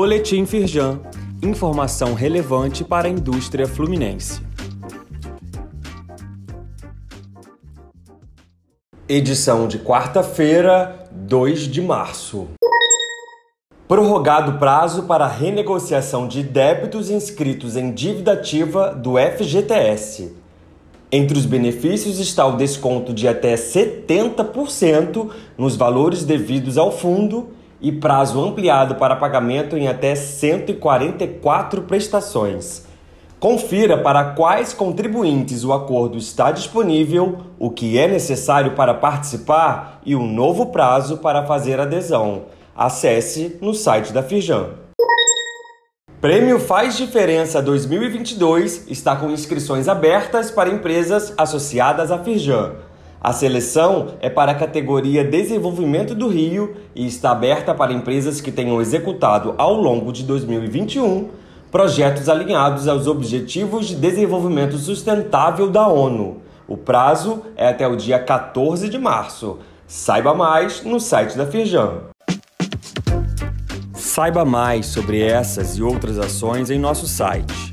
Boletim Firjan. Informação relevante para a indústria fluminense. Edição de quarta-feira, 2 de março. Prorrogado prazo para renegociação de débitos inscritos em dívida ativa do FGTS. Entre os benefícios está o desconto de até 70% nos valores devidos ao fundo e prazo ampliado para pagamento em até 144 prestações. Confira para quais contribuintes o acordo está disponível, o que é necessário para participar e o novo prazo para fazer adesão. Acesse no site da Firjan. Prêmio Faz Diferença 2022 está com inscrições abertas para empresas associadas à Firjan. A seleção é para a categoria Desenvolvimento do Rio e está aberta para empresas que tenham executado ao longo de 2021 projetos alinhados aos Objetivos de Desenvolvimento Sustentável da ONU. O prazo é até o dia 14 de março. Saiba mais no site da Firjan. Saiba mais sobre essas e outras ações em nosso site